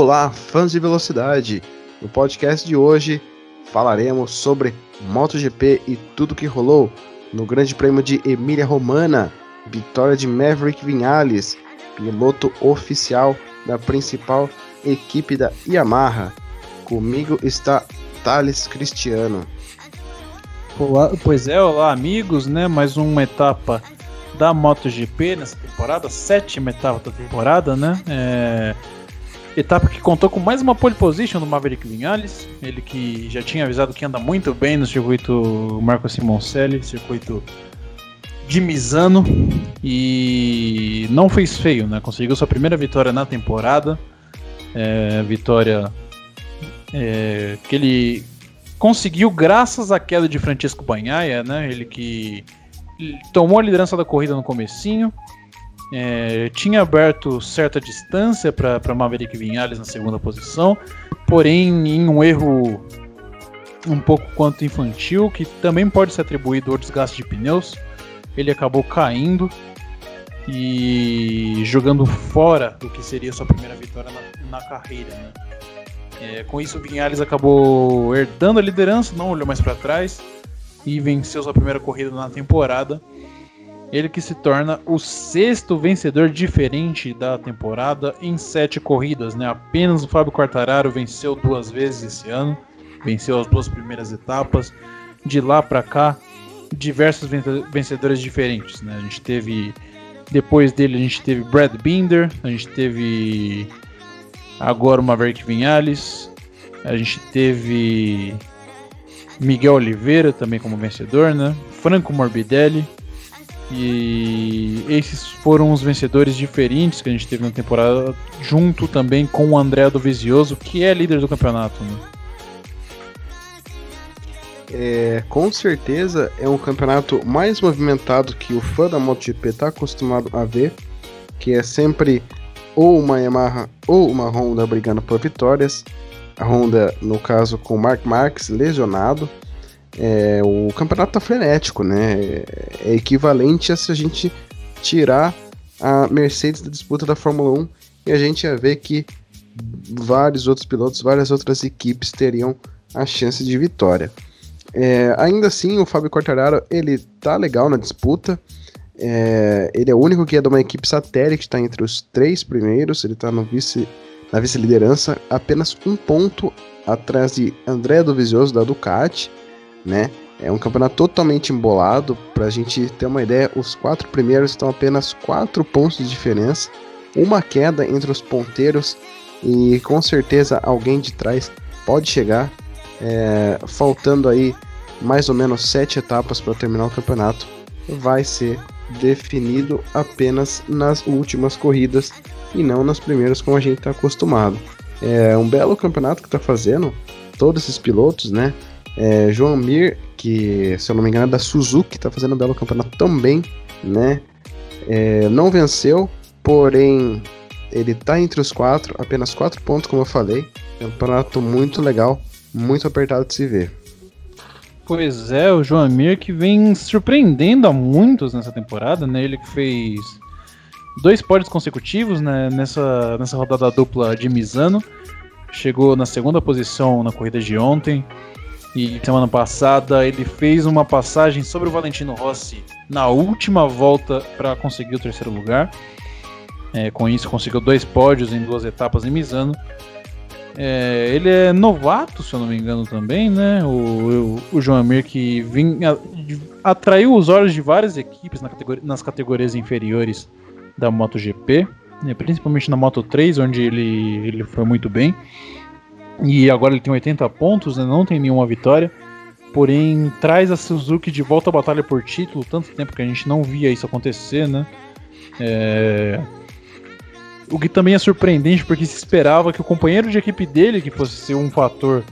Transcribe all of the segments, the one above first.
Olá, fãs de velocidade! No podcast de hoje falaremos sobre MotoGP e tudo que rolou no Grande Prêmio de Emília Romana, vitória de Maverick Vinales, piloto oficial da principal equipe da Yamaha. Comigo está Thales Cristiano. Olá, pois é, olá amigos, né? Mais uma etapa da MotoGP nessa temporada, sétima etapa da temporada, né? É... Etapa que contou com mais uma pole position do Maverick Vinales, ele que já tinha avisado que anda muito bem no circuito Marco Simoncelli, circuito de Misano, e não fez feio, né? Conseguiu sua primeira vitória na temporada, é, vitória é, que ele conseguiu graças à queda de Francisco Banhaia, né? Ele que tomou a liderança da corrida no comecinho, é, tinha aberto certa distância para Maverick Vinhales na segunda posição, porém em um erro um pouco quanto infantil, que também pode ser atribuído ao desgaste de pneus, ele acabou caindo e jogando fora do que seria sua primeira vitória na, na carreira. Né? É, com isso, Vinhales acabou herdando a liderança, não olhou mais para trás e venceu sua primeira corrida na temporada. Ele que se torna o sexto vencedor diferente da temporada em sete corridas, né? Apenas o Fábio Quartararo venceu duas vezes esse ano, venceu as duas primeiras etapas. De lá para cá, diversos vencedores diferentes, né? A gente teve depois dele a gente teve Brad Binder, a gente teve agora o Maverick Vinhales, a gente teve Miguel Oliveira também como vencedor, né? Franco Morbidelli. E esses foram os vencedores diferentes que a gente teve na temporada, junto também com o André do Vizioso, que é líder do campeonato. Né? É, com certeza é um campeonato mais movimentado que o fã da MotoGP está acostumado a ver, que é sempre ou uma Yamaha ou uma Honda brigando por vitórias. A Honda, no caso, com o Mark Marques lesionado. É, o campeonato tá frenético, né? É equivalente a se a gente tirar a Mercedes da disputa da Fórmula 1 e a gente ia ver que vários outros pilotos, várias outras equipes teriam a chance de vitória. É, ainda assim, o Fábio Quartararo ele tá legal na disputa. É, ele é o único que é de uma equipe satélite está entre os três primeiros. Ele está vice, na vice-liderança, apenas um ponto atrás de André Dovizioso da Ducati, né? É um campeonato totalmente embolado. Para a gente ter uma ideia, os quatro primeiros estão apenas quatro pontos de diferença, uma queda entre os ponteiros e com certeza alguém de trás pode chegar. É, faltando aí mais ou menos sete etapas para terminar o campeonato, vai ser definido apenas nas últimas corridas e não nas primeiras como a gente está acostumado. É um belo campeonato que está fazendo, todos esses pilotos, né? É, João Mir, que se eu não me engano é da Suzuki, está fazendo um belo campeonato também, né? É, não venceu, porém ele está entre os quatro, apenas quatro pontos, como eu falei. Campeonato muito legal, muito apertado de se ver. Pois é, o João Amir que vem surpreendendo a muitos nessa temporada, né? Ele que fez dois pódios consecutivos né? nessa, nessa rodada dupla de Misano. Chegou na segunda posição na corrida de ontem. E semana passada ele fez uma passagem sobre o Valentino Rossi na última volta para conseguir o terceiro lugar. É, com isso conseguiu dois pódios em duas etapas em Misano. É, ele é novato, se eu não me engano, também, né? O, o, o João Amir que vinha, atraiu os olhos de várias equipes na categoria, nas categorias inferiores da MotoGP, né? principalmente na Moto 3, onde ele, ele foi muito bem. E agora ele tem 80 pontos, né? não tem nenhuma vitória. Porém, traz a Suzuki de volta à batalha por título, tanto tempo que a gente não via isso acontecer, né? É, o que também é surpreendente porque se esperava que o companheiro de equipe dele, que fosse ser um fator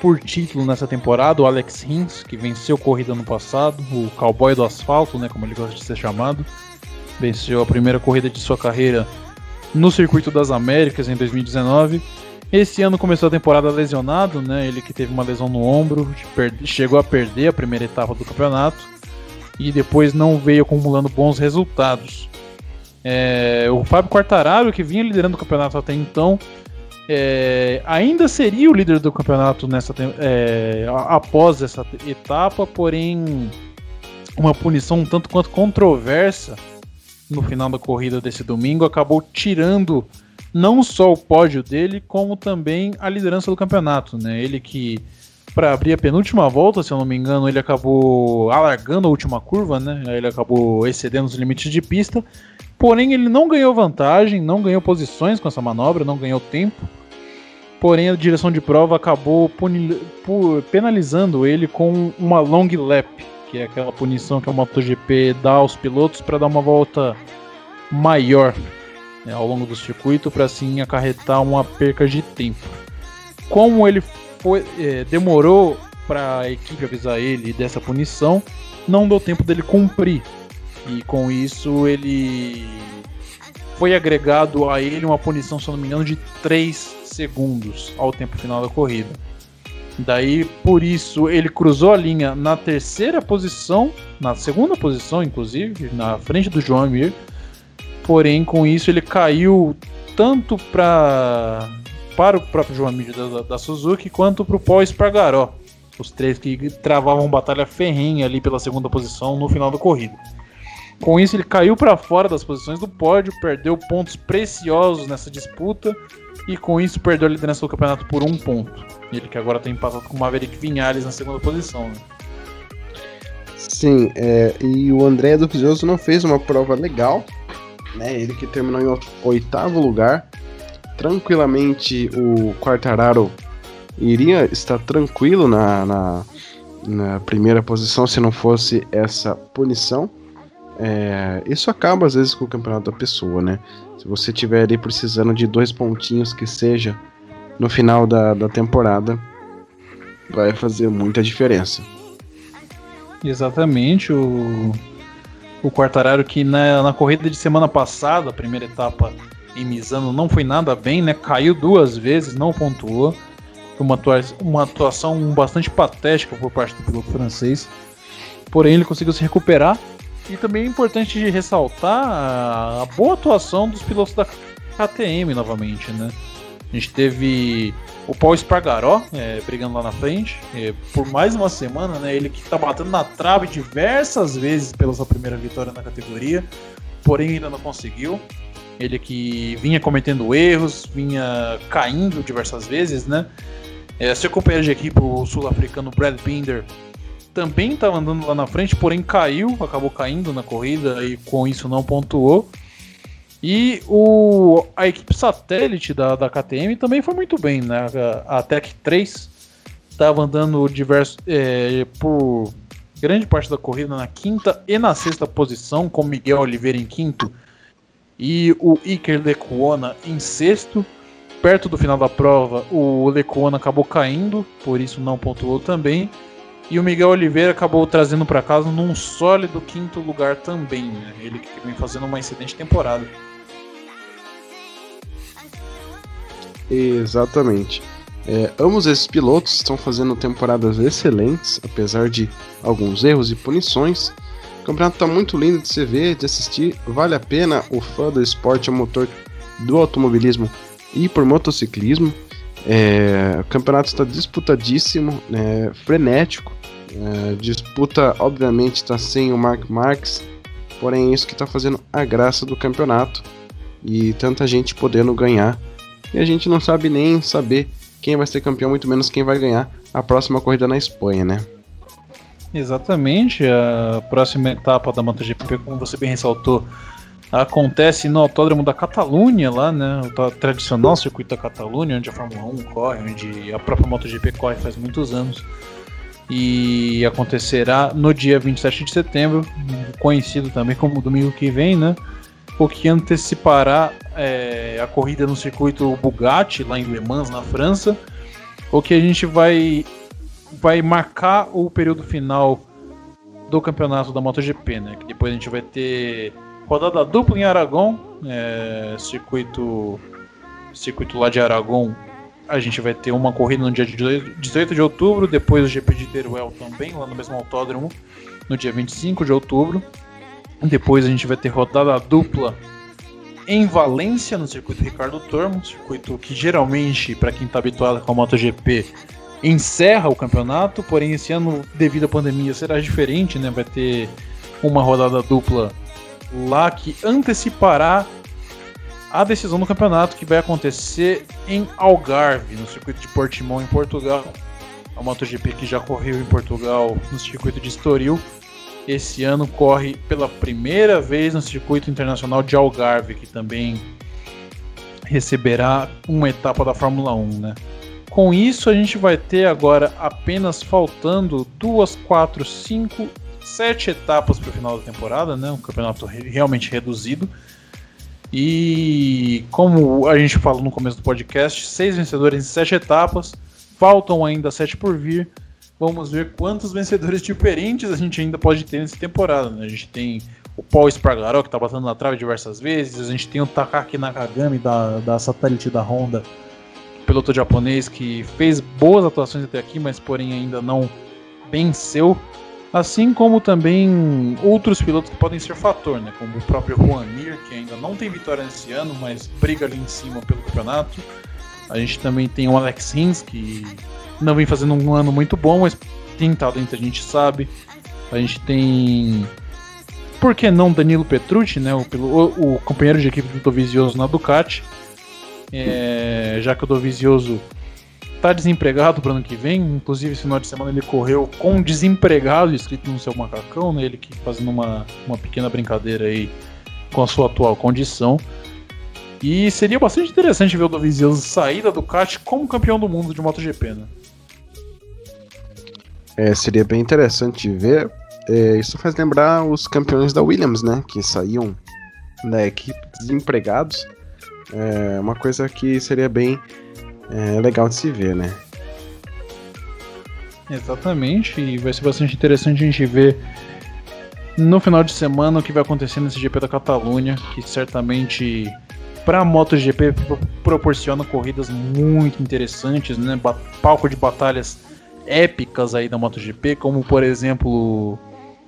por título nessa temporada, o Alex Rins, que venceu corrida no passado, o cowboy do asfalto, né, como ele gosta de ser chamado, venceu a primeira corrida de sua carreira no Circuito das Américas em 2019. Esse ano começou a temporada lesionado, né? Ele que teve uma lesão no ombro, chegou a perder a primeira etapa do campeonato e depois não veio acumulando bons resultados. É, o Fábio Quartararo, que vinha liderando o campeonato até então, é, ainda seria o líder do campeonato nessa é, após essa etapa, porém uma punição um tanto quanto controversa no final da corrida desse domingo acabou tirando não só o pódio dele, como também a liderança do campeonato. Né? Ele que, para abrir a penúltima volta, se eu não me engano, ele acabou alargando a última curva, né? ele acabou excedendo os limites de pista. Porém, ele não ganhou vantagem, não ganhou posições com essa manobra, não ganhou tempo. Porém, a direção de prova acabou penalizando ele com uma long lap, que é aquela punição que a MotoGP dá aos pilotos para dar uma volta maior né, ao longo do circuito, para assim acarretar uma perca de tempo. Como ele foi, é, demorou para a equipe avisar ele dessa punição, não deu tempo dele cumprir. E com isso ele foi agregado a ele uma punição, se não me engano, de 3 segundos ao tempo final da corrida. Daí, por isso, ele cruzou a linha na terceira posição, na segunda posição, inclusive, na frente do João Mir. Porém, com isso, ele caiu tanto pra, para o próprio João Mir da, da Suzuki quanto para o Paul Espargaró. Os três que travavam batalha ferrenha ali pela segunda posição no final da corrida. Com isso, ele caiu para fora das posições do pódio, perdeu pontos preciosos nessa disputa e com isso perdeu a liderança do campeonato por um ponto. Ele que agora tem empatado com o Maverick Vinhales na segunda posição. Né? Sim, é, e o André do Dovizioso não fez uma prova legal, né? Ele que terminou em oitavo lugar. Tranquilamente o Quartararo iria estar tranquilo na, na, na primeira posição se não fosse essa punição. É, isso acaba às vezes com o campeonato da pessoa, né? Se você tiver ali precisando de dois pontinhos que seja no final da, da temporada, vai fazer muita diferença. Exatamente, o, o Quartararo que na, na corrida de semana passada, a primeira etapa em Misano, não foi nada bem, né? Caiu duas vezes, não pontuou. Uma, uma atuação bastante patética por parte do piloto francês. Porém, ele conseguiu se recuperar e também é importante ressaltar a, boa atuação dos pilotos da KTM novamente, né? A gente teve o Paul Espargaró é, brigando lá na frente é, por mais uma semana, né? Ele que tá batendo na trave diversas vezes pela sua primeira vitória na categoria, porém ainda não conseguiu. Ele que vinha cometendo erros, vinha caindo diversas vezes, né? É, seu companheiro de equipe, o sul-africano Brad Binder, também estava andando lá na frente, porém caiu, acabou caindo na corrida e com isso não pontuou. E o, a equipe satélite da, da KTM também foi muito bem, né? A, Tech 3 estava andando diverso, é, por grande parte da corrida na quinta e na sexta posição, com Miguel Oliveira em quinto e o Iker Lecuona em sexto. Perto do final da prova, o Lecuona acabou caindo, por isso não pontuou também. E o Miguel Oliveira acabou trazendo para casa num sólido quinto lugar também. Né? Ele que vem fazendo uma excelente temporada. Exatamente. É, ambos esses pilotos estão fazendo temporadas excelentes, apesar de alguns erros e punições. O campeonato está muito lindo de se ver, de assistir. Vale a pena o fã do esporte a motor do automobilismo e por motociclismo. É, o campeonato está disputadíssimo, é, frenético. É, disputa, obviamente, está sem o Mark Marques, porém é isso que está fazendo a graça do campeonato e tanta gente podendo ganhar. E a gente não sabe nem saber quem vai ser campeão, muito menos quem vai ganhar a próxima corrida na Espanha, né? Exatamente, a próxima etapa da MotoGP, como você bem ressaltou, acontece no Autódromo da Catalunha, lá, né? O tradicional circuito da Catalunha, onde a Fórmula 1 corre, onde a própria MotoGP corre faz muitos anos e acontecerá no dia 27 de setembro, conhecido também como domingo que vem, né? O que antecipará é, a corrida no circuito Bugatti, lá em Le Mans, na França, o que a gente vai, vai marcar o período final do campeonato da MotoGP, né? Que depois a gente vai ter rodada dupla em Aragon, é, circuito, circuito lá de Aragon a gente vai ter uma corrida no dia 18 de outubro, depois o GP de Teruel também, lá no mesmo autódromo, no dia 25 de outubro. Depois a gente vai ter rodada dupla em Valência, no circuito Ricardo Tormo, circuito que geralmente, para quem está habituado com a MotoGP, encerra o campeonato, porém esse ano, devido à pandemia, será diferente, né? Vai ter uma rodada dupla lá que antecipará a decisão do campeonato que vai acontecer em Algarve, no circuito de Portimão, em Portugal. A MotoGP que já correu em Portugal no circuito de Estoril. Esse ano corre pela primeira vez no circuito internacional de Algarve, que também receberá uma etapa da Fórmula 1, né? Com isso, a gente vai ter agora apenas faltando duas, quatro, cinco, sete etapas para o final da temporada, né? Um campeonato realmente reduzido. E como a gente falou no começo do podcast, seis vencedores em sete etapas, faltam ainda sete por vir. Vamos ver quantos vencedores diferentes a gente ainda pode ter nessa temporada. Né? A gente tem o Paul Espargaró, que está batendo na trave diversas vezes, a gente tem o Takaki Nakagami, da, da satélite da Honda, piloto japonês, que fez boas atuações até aqui, mas porém ainda não venceu. Assim como também outros pilotos que podem ser fator, né? Como o próprio Juan Mir, que ainda não tem vitória nesse ano, mas briga ali em cima pelo campeonato. A gente também tem o Alex Rins, que não vem fazendo um ano muito bom, mas tem talento, a gente sabe. A gente tem. Por que não Danilo Petrucci, né? O, o, o companheiro de equipe do Dovizioso na Ducati. É, já que o Dovizioso tá desempregado para ano que vem. Inclusive, esse final de semana ele correu com desempregado escrito no seu macacão, né? Ele que fazendo uma, uma pequena brincadeira aí com a sua atual condição. E seria bastante interessante ver o Dovizioso sair da Ducati como campeão do mundo de MotoGP, né? É, seria bem interessante ver. É, isso faz lembrar os campeões da Williams, né? Que saíam da equipe desempregados. É uma coisa que seria bem é legal de se ver, né? Exatamente, e vai ser bastante interessante a gente ver no final de semana o que vai acontecer nesse GP da Catalunha, que certamente para a MotoGP proporciona corridas muito interessantes, né? Palco de batalhas épicas aí da MotoGP, como por exemplo,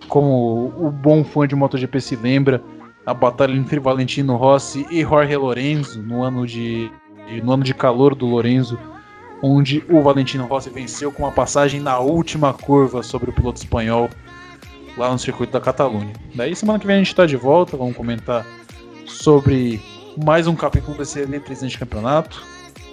como o bom fã de MotoGP se lembra, a batalha entre Valentino Rossi e Jorge Lorenzo no ano de no ano de calor do Lorenzo, onde o Valentino Rossi venceu com uma passagem na última curva sobre o piloto espanhol lá no circuito da Catalunha. Daí semana que vem a gente está de volta, vamos comentar sobre mais um capítulo desse eletrizante campeonato.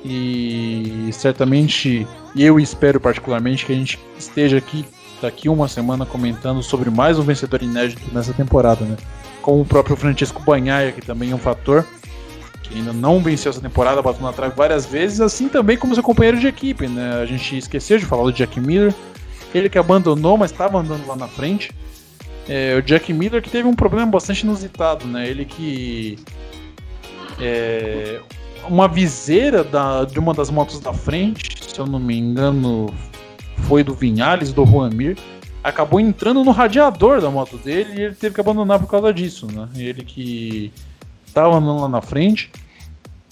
E certamente eu espero particularmente que a gente esteja aqui daqui uma semana comentando sobre mais um vencedor inédito nessa temporada, né? Com o próprio Francisco Banhaia, que também é um fator que ainda não venceu essa temporada, bateu na trave várias vezes, assim também como seu companheiro de equipe, né? A gente esqueceu de falar do Jack Miller, ele que abandonou, mas estava andando lá na frente. É, o Jack Miller que teve um problema bastante inusitado, né? Ele que. É, uma viseira da, de uma das motos da frente, se eu não me engano, foi do Vinhales, do Juan Mir, acabou entrando no radiador da moto dele e ele teve que abandonar por causa disso, né? Ele que estava andando lá na frente.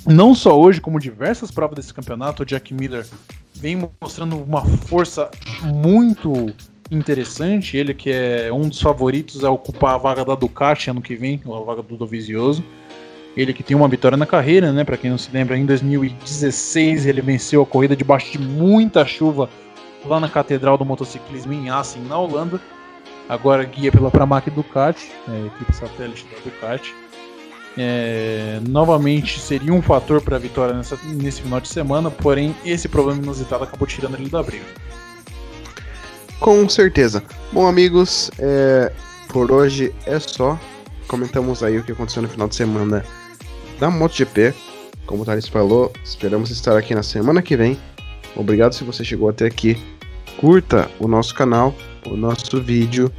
Não só hoje, como diversas provas desse campeonato, o Jack Miller vem mostrando uma força muito interessante. Ele que é um dos favoritos a ocupar a vaga da Ducati ano que vem, a vaga do Dovizioso. Ele que tem uma vitória na carreira, né? Para quem não se lembra, em 2016 ele venceu a corrida debaixo de muita chuva lá na Catedral do Motociclismo em Assen, na Holanda. Agora guia pela Pramac Ducati, é, equipe satélite da Ducati. É, novamente seria um fator para a vitória nessa, nesse final de semana, porém esse problema inusitado acabou tirando ele da briga. Com certeza. Bom, amigos, é, por hoje é só. Comentamos aí o que aconteceu no final de semana da MotoGP. Como o Thales falou, esperamos estar aqui na semana que vem. Obrigado se você chegou até aqui. Curta o nosso canal, o nosso vídeo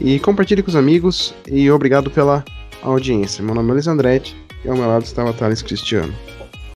e compartilhe com os amigos. E obrigado pela audiência. Meu nome é Luiz Andretti e ao meu lado estava Thales Cristiano.